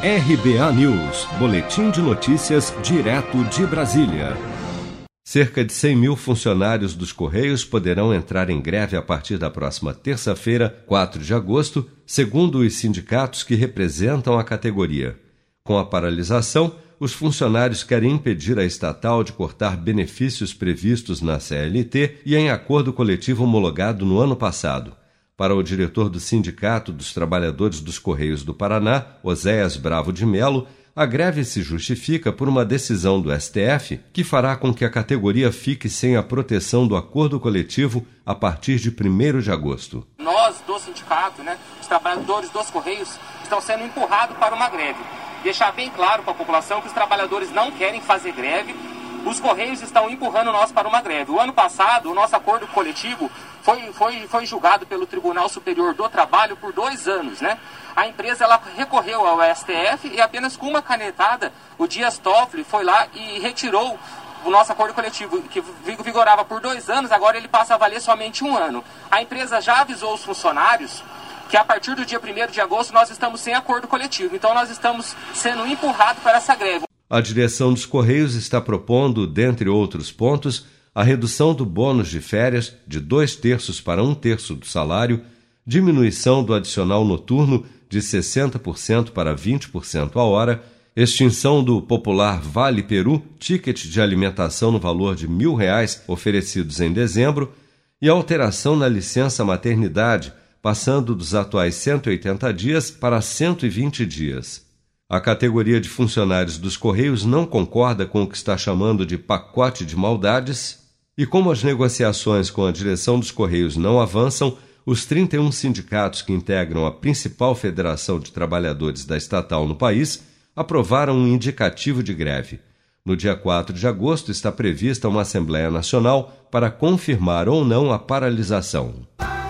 RBA News, Boletim de Notícias, direto de Brasília. Cerca de 100 mil funcionários dos Correios poderão entrar em greve a partir da próxima terça-feira, 4 de agosto, segundo os sindicatos que representam a categoria. Com a paralisação, os funcionários querem impedir a estatal de cortar benefícios previstos na CLT e em acordo coletivo homologado no ano passado. Para o diretor do Sindicato dos Trabalhadores dos Correios do Paraná, Oséias Bravo de Melo, a greve se justifica por uma decisão do STF que fará com que a categoria fique sem a proteção do acordo coletivo a partir de 1 de agosto. Nós, do sindicato, né, os trabalhadores dos Correios, estão sendo empurrados para uma greve. Deixar bem claro para a população que os trabalhadores não querem fazer greve, os Correios estão empurrando nós para uma greve. O ano passado, o nosso acordo coletivo foi, foi, foi julgado pelo Tribunal Superior do Trabalho por dois anos, né? A empresa ela recorreu ao STF e apenas com uma canetada, o Dias Toffoli foi lá e retirou o nosso acordo coletivo, que vigorava por dois anos, agora ele passa a valer somente um ano. A empresa já avisou os funcionários que a partir do dia 1 de agosto nós estamos sem acordo coletivo. Então nós estamos sendo empurrados para essa greve. A direção dos Correios está propondo, dentre outros pontos, a redução do bônus de férias de dois terços para um terço do salário, diminuição do adicional noturno de 60% para 20% a hora, extinção do popular Vale Peru, ticket de alimentação no valor de mil reais oferecidos em dezembro, e alteração na licença maternidade, passando dos atuais 180 dias para 120 dias. A categoria de funcionários dos Correios não concorda com o que está chamando de pacote de maldades, e como as negociações com a direção dos Correios não avançam, os 31 sindicatos que integram a principal federação de trabalhadores da estatal no país aprovaram um indicativo de greve. No dia 4 de agosto está prevista uma Assembleia Nacional para confirmar ou não a paralisação.